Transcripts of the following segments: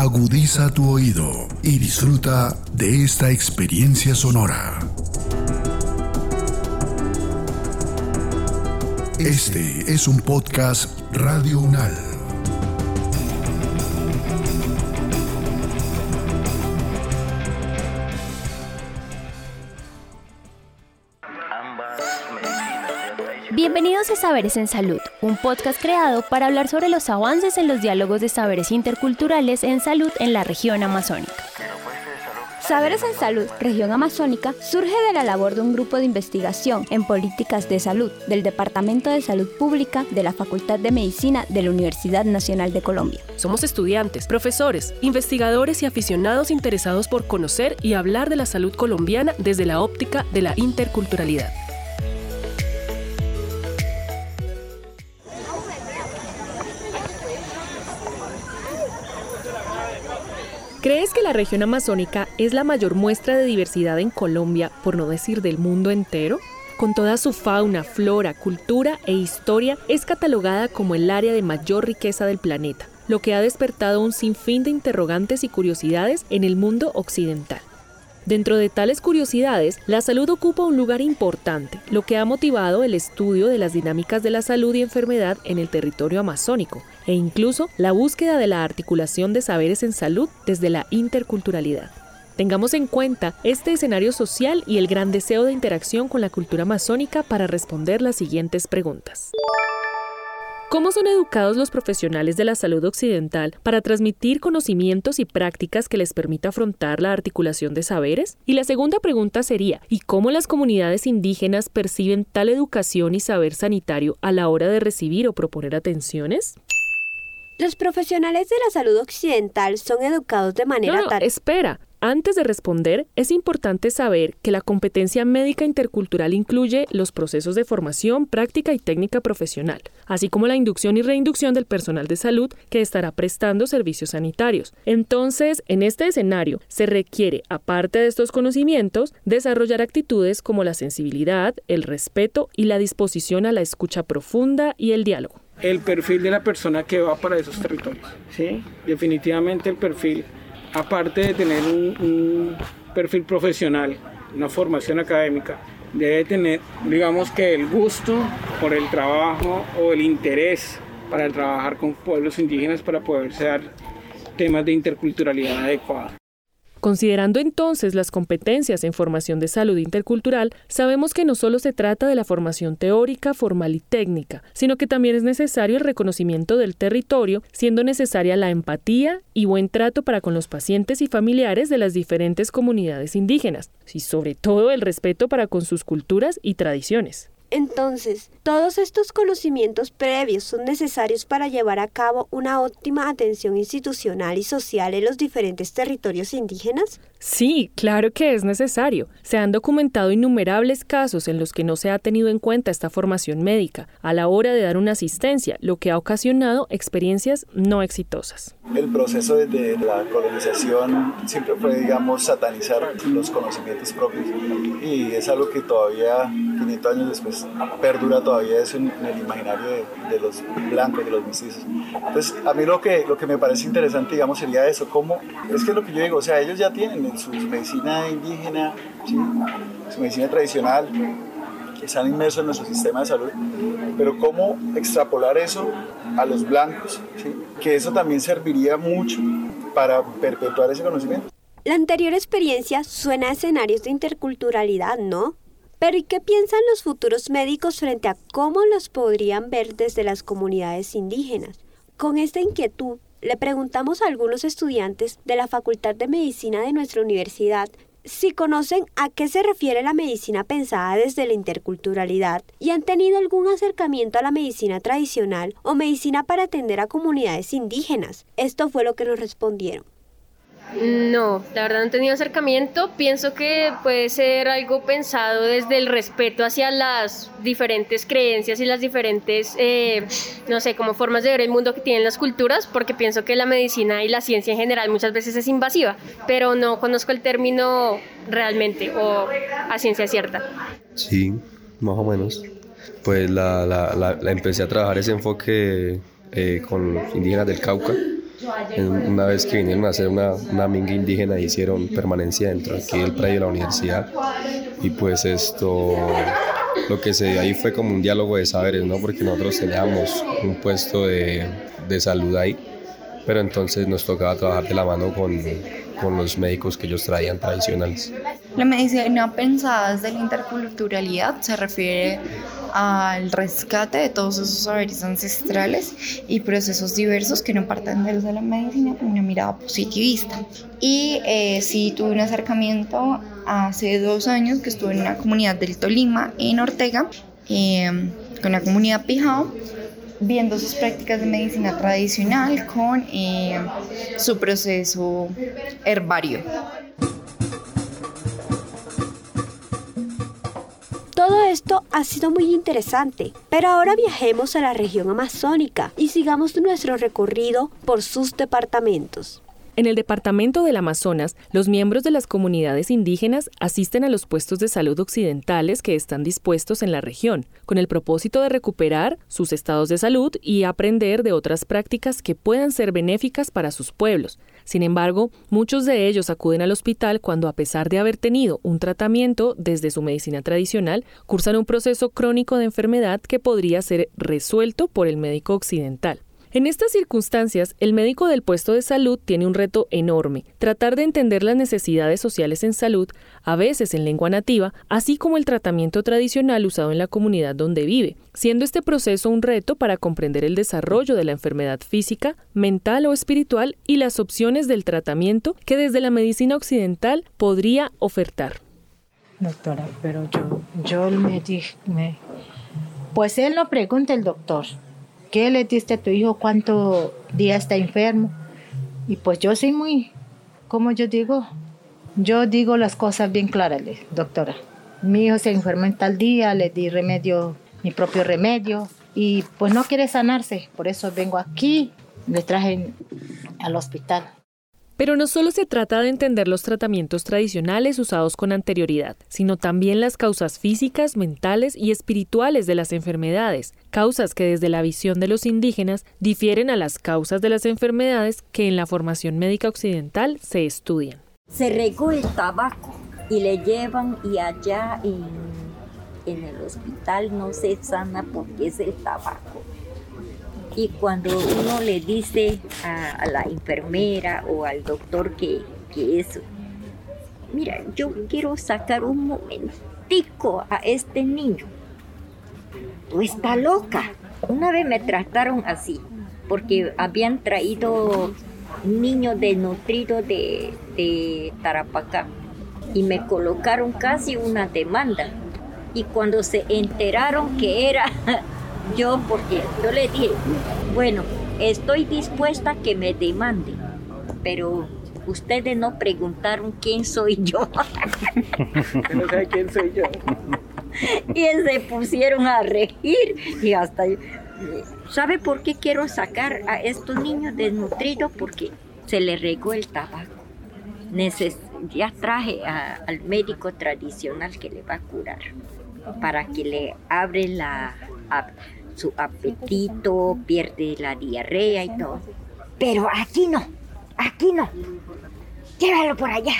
Agudiza tu oído y disfruta de esta experiencia sonora. Este es un podcast Radio Unal. Bienvenidos a Saberes en Salud, un podcast creado para hablar sobre los avances en los diálogos de saberes interculturales en salud en la región amazónica. Saberes en Salud, región amazónica, surge de la labor de un grupo de investigación en políticas de salud del Departamento de Salud Pública de la Facultad de Medicina de la Universidad Nacional de Colombia. Somos estudiantes, profesores, investigadores y aficionados interesados por conocer y hablar de la salud colombiana desde la óptica de la interculturalidad. La región amazónica es la mayor muestra de diversidad en Colombia, por no decir del mundo entero? Con toda su fauna, flora, cultura e historia, es catalogada como el área de mayor riqueza del planeta, lo que ha despertado un sinfín de interrogantes y curiosidades en el mundo occidental. Dentro de tales curiosidades, la salud ocupa un lugar importante, lo que ha motivado el estudio de las dinámicas de la salud y enfermedad en el territorio amazónico, e incluso la búsqueda de la articulación de saberes en salud desde la interculturalidad. Tengamos en cuenta este escenario social y el gran deseo de interacción con la cultura amazónica para responder las siguientes preguntas. ¿Cómo son educados los profesionales de la salud occidental para transmitir conocimientos y prácticas que les permita afrontar la articulación de saberes? Y la segunda pregunta sería, ¿y cómo las comunidades indígenas perciben tal educación y saber sanitario a la hora de recibir o proponer atenciones? Los profesionales de la salud occidental son educados de manera no, no, Espera, antes de responder, es importante saber que la competencia médica intercultural incluye los procesos de formación, práctica y técnica profesional, así como la inducción y reinducción del personal de salud que estará prestando servicios sanitarios. Entonces, en este escenario, se requiere, aparte de estos conocimientos, desarrollar actitudes como la sensibilidad, el respeto y la disposición a la escucha profunda y el diálogo el perfil de la persona que va para esos territorios. ¿sí? Definitivamente el perfil aparte de tener un, perfil profesional, una formación académica, debe tener, digamos que el gusto por el trabajo o el interés para trabajar con pueblos indígenas para poderse dar temas de interculturalidad adecuada. Considerando entonces las competencias en formación de salud intercultural, sabemos que no solo se trata de la formación teórica, formal y técnica, sino que también es necesario el reconocimiento del territorio, siendo necesaria la empatía y buen trato para con los pacientes y familiares de las diferentes comunidades indígenas, y sobre todo el respeto para con sus culturas y tradiciones. Entonces, ¿todos estos conocimientos previos son necesarios para llevar a cabo una óptima atención institucional y social en los diferentes territorios indígenas? Sí, claro que es necesario. Se han documentado innumerables casos en los que no se ha tenido en cuenta esta formación médica a la hora de dar una asistencia, lo que ha ocasionado experiencias no exitosas. El proceso desde la colonización siempre fue, digamos, satanizar los conocimientos propios y es algo que todavía, 500 años después, perdura todavía eso en, el imaginario de, los blancos, de los mestizos. Entonces, a mí lo que, lo que me parece interesante, digamos, sería eso, cómo, es que es lo que yo digo, o sea, ellos ya tienen su, medicina indígena, su medicina tradicional, que están inmersos en nuestro sistema de salud, pero cómo extrapolar eso a los blancos, que eso también serviría mucho para perpetuar ese conocimiento. La anterior experiencia suena a escenarios de interculturalidad, ¿no? Pero ¿y qué piensan los futuros médicos frente a cómo los podrían ver desde las comunidades indígenas? Con esta inquietud, le preguntamos a algunos estudiantes de la Facultad de Medicina de nuestra universidad si conocen a qué se refiere la medicina pensada desde la interculturalidad y han tenido algún acercamiento a la medicina tradicional o medicina para atender a comunidades indígenas. Esto fue lo que nos respondieron. No, la verdad no he tenido acercamiento. Pienso que puede ser algo pensado desde el respeto hacia las diferentes creencias y las diferentes, eh, no sé, como formas de ver el mundo que tienen las culturas, porque pienso que la medicina y la ciencia en general muchas veces es invasiva, pero no conozco el término realmente o a ciencia cierta. Sí, más o menos. Pues la, empecé a trabajar ese enfoque eh, con indígenas del Cauca Una vez que vinieron a hacer una, una minga indígena, hicieron permanencia dentro aquí del predio de la universidad. Y pues esto, lo que se dio ahí fue como un diálogo de saberes, ¿no? Porque nosotros teníamos un puesto de, de salud ahí, pero entonces nos tocaba trabajar de la mano con, con los médicos que ellos traían tradicionales. La medicina pensada desde la interculturalidad se refiere al rescate de todos esos saberes ancestrales y procesos diversos que no parten de la medicina con una mirada positivista. Y eh, sí tuve un acercamiento hace dos años que estuve en una comunidad del Tolima, en Ortega, eh, con la comunidad Pijao, viendo sus prácticas de medicina tradicional con eh, su proceso herbario. Esto ha sido muy interesante, pero ahora viajemos a la región amazónica y sigamos nuestro recorrido por sus departamentos. En el departamento del Amazonas, los miembros de las comunidades indígenas asisten a los puestos de salud occidentales que están dispuestos en la región, con el propósito de recuperar sus estados de salud y aprender de otras prácticas que puedan ser benéficas para sus pueblos. Sin embargo, muchos de ellos acuden al hospital cuando, a pesar de haber tenido un tratamiento desde su medicina tradicional, cursan un proceso crónico de enfermedad que podría ser resuelto por el médico occidental. En estas circunstancias, el médico del puesto de salud tiene un reto enorme, tratar de entender las necesidades sociales en salud, a veces en lengua nativa, así como el tratamiento tradicional usado en la comunidad donde vive, siendo este proceso un reto para comprender el desarrollo de la enfermedad física, mental o espiritual y las opciones del tratamiento que desde la medicina occidental podría ofertar. Doctora, pero yo, yo me dije, pues él no pregunta el doctor, ¿qué le diste a tu hijo? ¿Cuánto día está enfermo? Y pues yo soy muy, como yo digo, yo digo las cosas bien claras, doctora. Mi hijo se enfermó en tal día, le di remedio, mi propio remedio, y pues no quiere sanarse, por eso vengo aquí, le traje al hospital. Pero no solo se trata de entender los tratamientos tradicionales usados con anterioridad, sino también las causas físicas, mentales y espirituales de las enfermedades, causas que desde la visión de los indígenas difieren a las causas de las enfermedades que en la formación médica occidental se estudian. Se regó el tabaco y le llevan y allá en, en el hospital no se sana porque es el tabaco y cuando uno le dice a, la enfermera o al doctor que, que eso, mira, yo quiero sacar un momentico a este niño, tú está loca. Una vez me trataron así, porque habían traído niños desnutridos de, de Tarapacá y me colocaron casi una demanda. Y cuando se enteraron que era yo porque yo le dije, bueno, estoy dispuesta a que me demanden, pero ustedes no preguntaron quién soy yo. no quién soy yo. y se pusieron a regir y hasta... ¿Sabe por qué quiero sacar a estos niños desnutridos? Porque se les regó el tabaco. ya traje al médico tradicional que le va a curar para que le abre la, su apetito, pierde la diarrea y todo. Pero aquí no, aquí no. Llévalo por allá.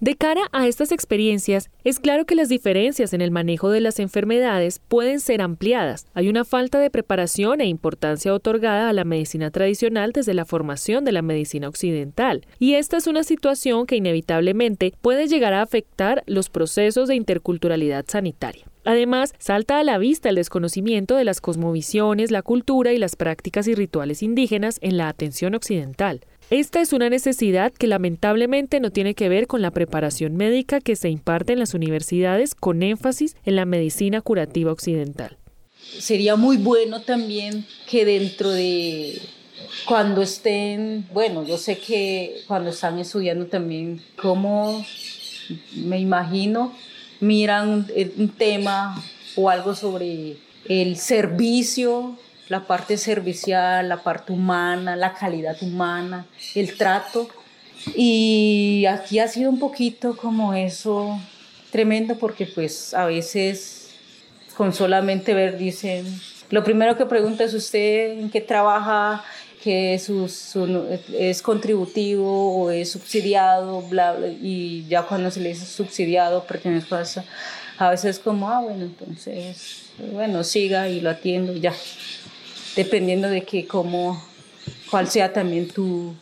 De cara a estas experiencias, es claro que las diferencias en el manejo de las enfermedades pueden ser ampliadas. Hay una falta de preparación e importancia otorgada a la medicina tradicional desde la formación de la medicina occidental, y esta es una situación que inevitablemente puede llegar a afectar los procesos de interculturalidad sanitaria. Además, salta a la vista el desconocimiento de las cosmovisiones, la cultura y las prácticas y rituales indígenas en la atención occidental. Esta es una necesidad que lamentablemente no tiene que ver con la preparación médica que se imparte en las universidades con énfasis en la medicina curativa occidental. Sería muy bueno también que dentro de cuando estén, bueno, yo sé que cuando están estudiando también, cómo me imagino, miran un tema o algo sobre el servicio la parte servicial, la parte humana, la calidad humana, el trato. Y aquí ha sido un poquito como eso tremendo porque pues a veces con solamente ver dicen, lo primero que pregunta es usted en qué trabaja, que es contributivo o es subsidiado, bla, bla, y ya cuando se le dice subsidiado pertenece a eso, a veces como, ah, bueno, entonces, bueno, siga y lo atiendo, ya, dependiendo de que cómo, cuál sea también tu,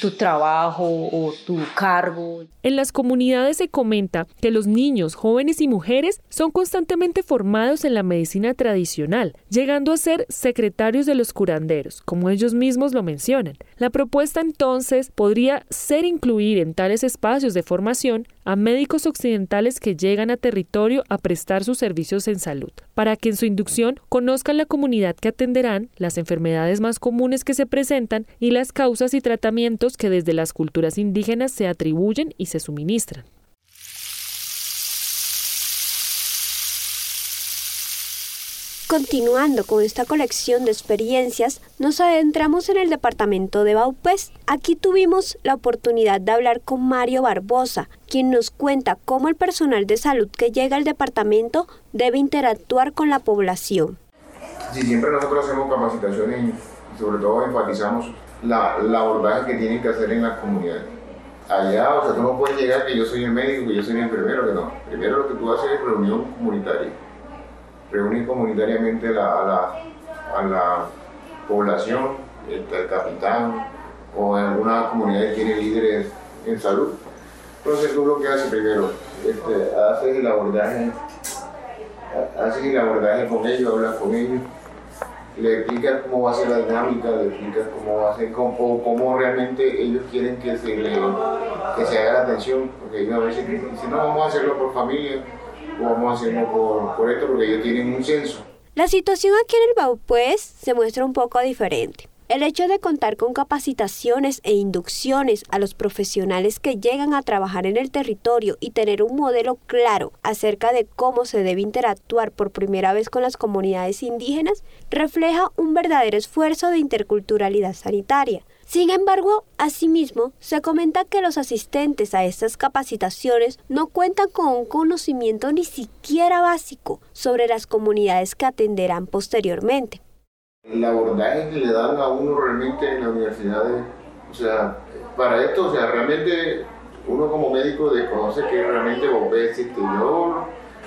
tu trabajo o tu cargo. En las comunidades se comenta que los niños, jóvenes y mujeres son constantemente formados en la medicina tradicional, llegando a ser secretarios de los curanderos, como ellos mismos lo mencionan. La propuesta entonces podría ser incluir en tales espacios de formación a médicos occidentales que llegan a territorio a prestar sus servicios en salud, para que en su inducción conozcan la comunidad que atenderán, las enfermedades más comunes que se presentan y las causas y tratamientos que desde las culturas indígenas se atribuyen y se suministran. Continuando con esta colección de experiencias, nos adentramos en el departamento de Baupés. Aquí tuvimos la oportunidad de hablar con Mario Barbosa, quien nos cuenta cómo el personal de salud que llega al departamento debe interactuar con la población. Si siempre nosotros hacemos capacitaciones y sobre todo enfatizamos la, la abordaje que tienen que hacer en la comunidad allá, o sea, tú no puedes llegar que yo soy el médico, que yo soy el enfermero, que no. Primero lo que tú haces es reunión comunitaria. Reunir comunitariamente a la, a la población, el, capitán o en alguna comunidad que tiene líderes en salud. Entonces tú lo que haces primero, este, haces el abordaje, haces el abordaje con ellos, hablas con ellos le explicas cómo va a ser la dinámica, le explicas cómo va a ser, cómo, cómo realmente ellos quieren que se, le, que se haga la atención, porque ellos a veces dicen, no, vamos a hacerlo por familia, o vamos a hacerlo por, por esto, porque ellos tienen un censo. La situación aquí en el Bau, pues, se muestra un poco diferente. El hecho de contar con capacitaciones e inducciones a los profesionales que llegan a trabajar en el territorio y tener un modelo claro acerca de cómo se debe interactuar por primera vez con las comunidades indígenas refleja un verdadero esfuerzo de interculturalidad sanitaria. Sin embargo, asimismo, se comenta que los asistentes a estas capacitaciones no cuentan con un conocimiento ni siquiera básico sobre las comunidades que atenderán posteriormente el abordaje que le dan a uno realmente en la universidad, o sea, para esto, o sea, realmente uno como médico desconoce que realmente Bopé existe. Yo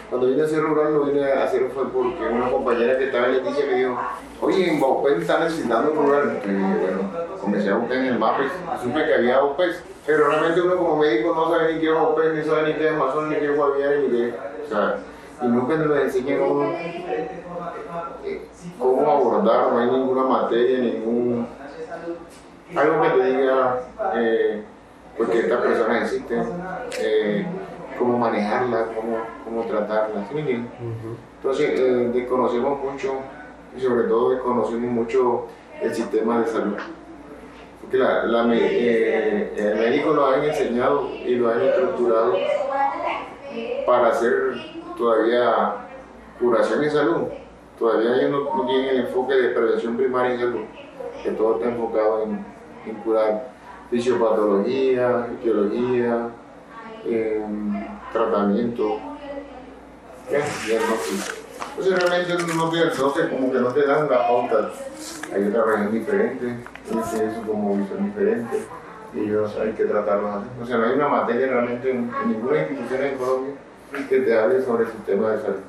cuando vine a ser rural lo vine a hacer fue porque una compañera que estaba en Leticia me dijo, oye, en Bopé están necesitando rural. Y bueno, comencé a buscar en el mapa y supe que había Bopé. Pero realmente uno como médico no sabe ni qué es Bopé, ni sabe ni qué es Amazon, ni qué es Guaviare, ni qué. O sea, y nunca nos enseñan a uno cómo abordar, no hay ninguna materia, ningún algo que te diga eh, porque pues estas personas existen, eh, cómo manejarlas, cómo, cómo tratarlas, Entonces eh, desconocemos mucho y sobre todo desconocemos mucho el sistema de salud. Porque la, eh, el médico lo han enseñado y lo han estructurado para hacer todavía curación y salud todavía ellos no, tienen el enfoque de prevención primaria en salud, que todo está enfocado en, curar fisiopatología, fisiología, tratamiento, diagnóstico. Entonces realmente no te, como que no te dan la pauta. Hay otra región diferente, ellos tienen su visión diferente y ellos hay que tratarlos así. O sea, no hay una materia realmente en, en ninguna institución en Colombia que te hable sobre el sistema de salud.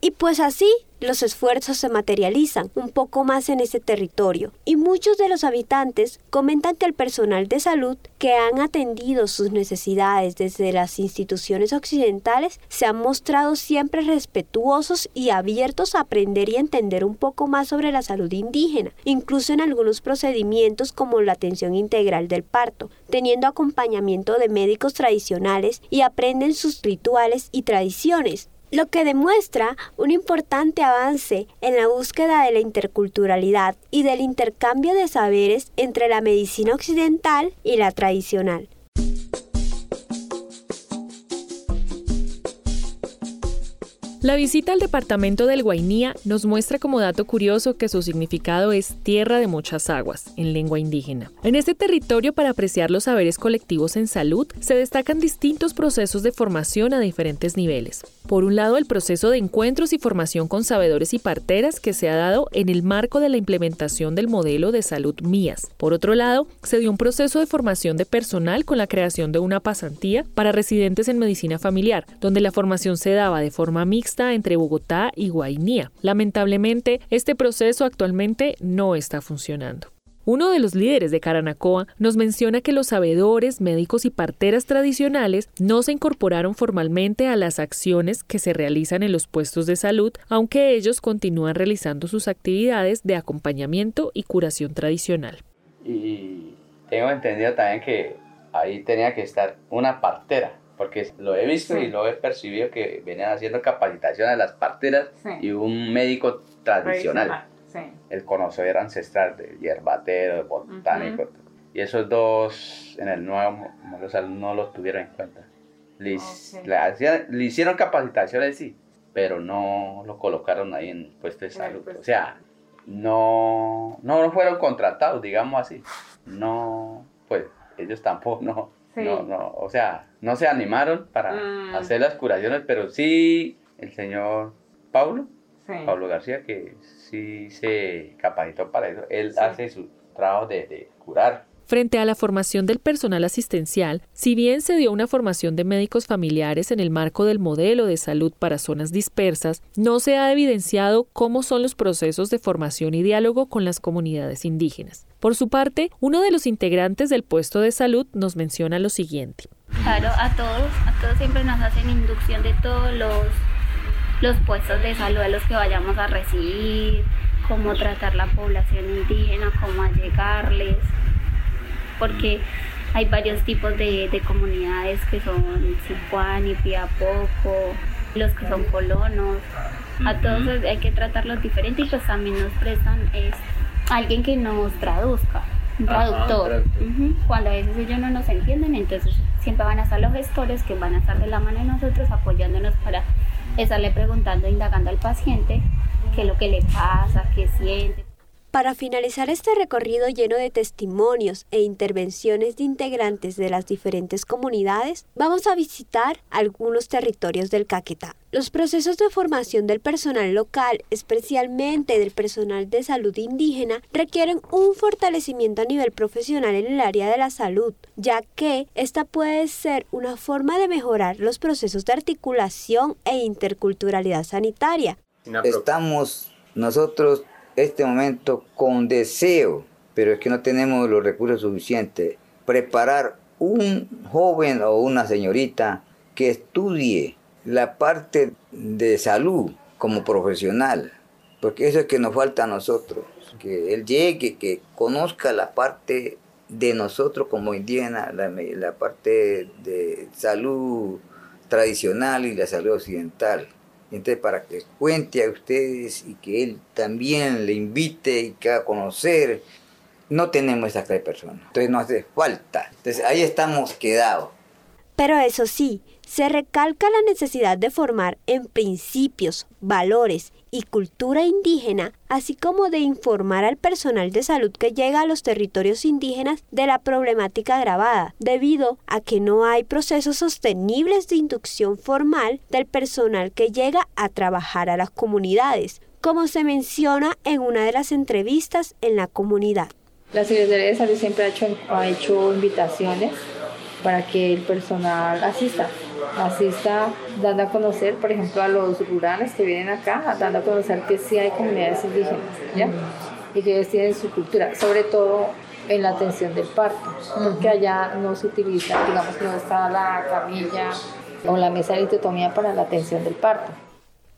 Y pues así los esfuerzos se materializan un poco más en ese territorio. Y muchos de los habitantes comentan que el personal de salud que han atendido sus necesidades desde las instituciones occidentales se han mostrado siempre respetuosos y abiertos a aprender y entender un poco más sobre la salud indígena, incluso en algunos procedimientos como la atención integral del parto, teniendo acompañamiento de médicos tradicionales y aprenden sus rituales y tradiciones lo que demuestra un importante avance en la búsqueda de la interculturalidad y del intercambio de saberes entre la medicina occidental y la tradicional. La visita al departamento del Guainía nos muestra como dato curioso que su significado es tierra de muchas aguas, en lengua indígena. En este territorio, para apreciar los saberes colectivos en salud, se destacan distintos procesos de formación a diferentes niveles. Por un lado, el proceso de encuentros y formación con sabedores y parteras que se ha dado en el marco de la implementación del modelo de salud MIAS. Por otro lado, se dio un proceso de formación de personal con la creación de una pasantía para residentes en medicina familiar, donde la formación se daba de forma mixta entre Bogotá y Guainía. Lamentablemente, este proceso actualmente no está funcionando. Uno de los líderes de Caranacoa nos menciona que los sabedores, médicos y parteras tradicionales no se incorporaron formalmente a las acciones que se realizan en los puestos de salud, aunque ellos continúan realizando sus actividades de acompañamiento y curación tradicional. Y tengo entendido también que ahí tenía que estar una partera porque lo he visto y lo he percibido que venían haciendo capacitación a las parteras y un médico tradicional, el conocedor ancestral del hierbatero, del botánico. Y esos dos en el nuevo no los tuvieron en cuenta. Le, hicieron capacitaciones, sí, pero no lo colocaron ahí en puesto de salud. O sea, no, no fueron contratados, digamos así. No, pues ellos tampoco, no, no, no, o sea, no se animaron para mm. hacer las curaciones, pero sí el señor Pablo, Pablo García, que sí se capacitó para eso, él hace su trabajo de, de curar Frente a la formación del personal asistencial, si bien se dio una formación de médicos familiares en el marco del modelo de salud para zonas dispersas, no se ha evidenciado cómo son los procesos de formación y diálogo con las comunidades indígenas. Por su parte, uno de los integrantes del puesto de salud nos menciona lo siguiente. Claro, a todos, a todos siempre nos hacen inducción de todos los, los puestos de salud a los que vayamos a recibir, cómo tratar la población indígena, cómo allegarles, porque hay varios tipos de, de comunidades que son y Piapoco, los que son colonos, a todos hay que tratarlos diferente y pues también nos prestan es alguien que nos traduzca, un traductor. Cuando a veces ellos no nos entienden, entonces siempre van a estar los gestores que van a estar de la mano de nosotros apoyándonos para estarle preguntando, indagando al paciente qué es lo que le pasa, qué siente. Para finalizar este recorrido lleno de testimonios e intervenciones de integrantes de las diferentes comunidades, vamos a visitar algunos territorios del Caquetá. Los procesos de formación del personal local, especialmente del personal de salud indígena, requieren un fortalecimiento a nivel profesional en el área de la salud, ya que esta puede ser una forma de mejorar los procesos de articulación e interculturalidad sanitaria. Estamos nosotros este momento con deseo, pero es que no tenemos los recursos suficientes, preparar un joven o una señorita que estudie la parte de salud como profesional, porque eso es que nos falta a nosotros, que él llegue, que conozca la parte de nosotros como indígenas, la, la parte de salud tradicional y la salud occidental. Entonces, para que cuente a ustedes y que él también le invite y que haga conocer, no tenemos esa clase de personas. Entonces, no hace falta. Entonces, ahí estamos quedados. Pero eso sí, se recalca la necesidad de formar en principios, valores y cultura indígena, así como de informar al personal de salud que llega a los territorios indígenas de la problemática agravada, debido a que no hay procesos sostenibles de inducción formal del personal que llega a trabajar a las comunidades, como se menciona en una de las entrevistas en la comunidad. La Secretaría de Salud siempre ha hecho, ha hecho invitaciones para que el personal asista, asista dando a conocer, por ejemplo, a los rurales que vienen acá, dando a conocer que sí hay comunidades indígenas, ¿ya? Y que ellos tienen su cultura, sobre todo en la atención del parto, porque allá no se utiliza, digamos que no está la camilla o la mesa de litotomía para la atención del parto.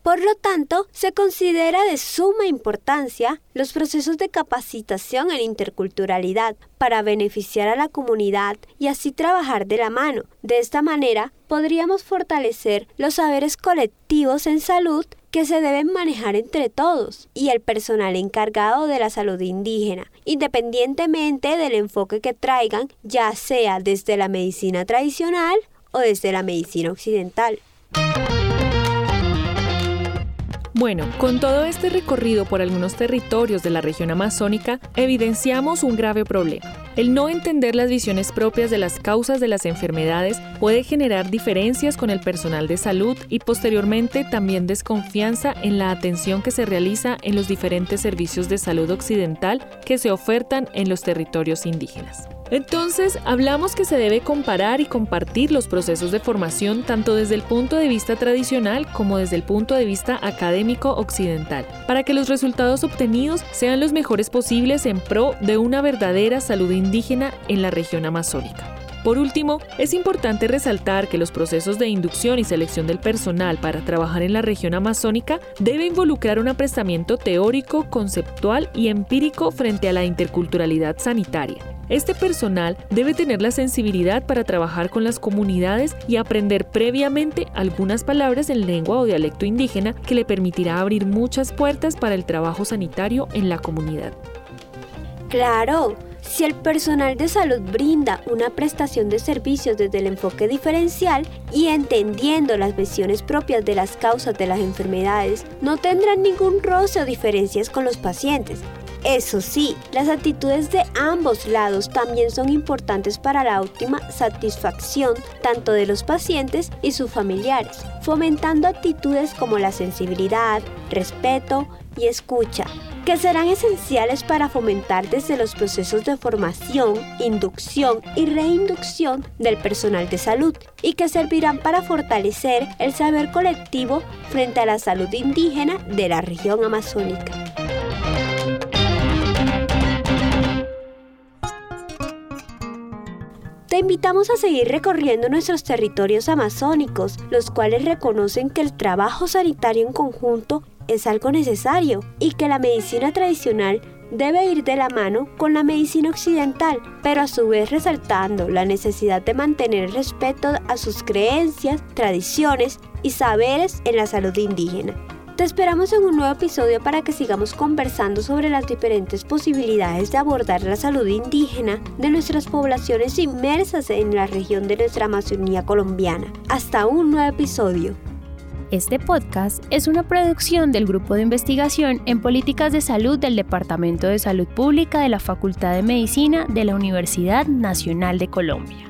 Por lo tanto, se considera de suma importancia los procesos de capacitación en interculturalidad para beneficiar a la comunidad y así trabajar de la mano. De esta manera, podríamos fortalecer los saberes colectivos en salud que se deben manejar entre todos y el personal encargado de la salud indígena, independientemente del enfoque que traigan, ya sea desde la medicina tradicional o desde la medicina occidental. Bueno, con todo este recorrido por algunos territorios de la región amazónica, evidenciamos un grave problema. El no entender las visiones propias de las causas de las enfermedades puede generar diferencias con el personal de salud y posteriormente también desconfianza en la atención que se realiza en los diferentes servicios de salud occidental que se ofertan en los territorios indígenas. Entonces, hablamos que se debe comparar y compartir los procesos de formación tanto desde el punto de vista tradicional como desde el punto de vista académico occidental, para que los resultados obtenidos sean los mejores posibles en pro de una verdadera salud indígena en la región amazónica. Por último, es importante resaltar que los procesos de inducción y selección del personal para trabajar en la región amazónica debe involucrar un aprestamiento teórico, conceptual y empírico frente a la interculturalidad sanitaria. Este personal debe tener la sensibilidad para trabajar con las comunidades y aprender previamente algunas palabras en lengua o dialecto indígena que le permitirá abrir muchas puertas para el trabajo sanitario en la comunidad. Claro, si el personal de salud brinda una prestación de servicios desde el enfoque diferencial y entendiendo las visiones propias de las causas de las enfermedades, no tendrán ningún roce o diferencias con los pacientes. Eso sí, las actitudes de ambos lados también son importantes para la óptima satisfacción tanto de los pacientes y sus familiares, fomentando actitudes como la sensibilidad, respeto y escucha, que serán esenciales para fomentar desde los procesos de formación, inducción y reinducción del personal de salud y que servirán para fortalecer el saber colectivo frente a la salud indígena de la región amazónica. Te invitamos a seguir recorriendo nuestros territorios amazónicos, los cuales reconocen que el trabajo sanitario en conjunto es algo necesario y que la medicina tradicional debe ir de la mano con la medicina occidental, pero a su vez resaltando la necesidad de mantener el respeto a sus creencias, tradiciones y saberes en la salud indígena. Te esperamos en un nuevo episodio para que sigamos conversando sobre las diferentes posibilidades de abordar la salud indígena de nuestras poblaciones inmersas en la región de nuestra Amazonía colombiana. Hasta un nuevo episodio. Este podcast es una producción del Grupo de Investigación en Políticas de Salud del Departamento de Salud Pública de la Facultad de Medicina de la Universidad Nacional de Colombia.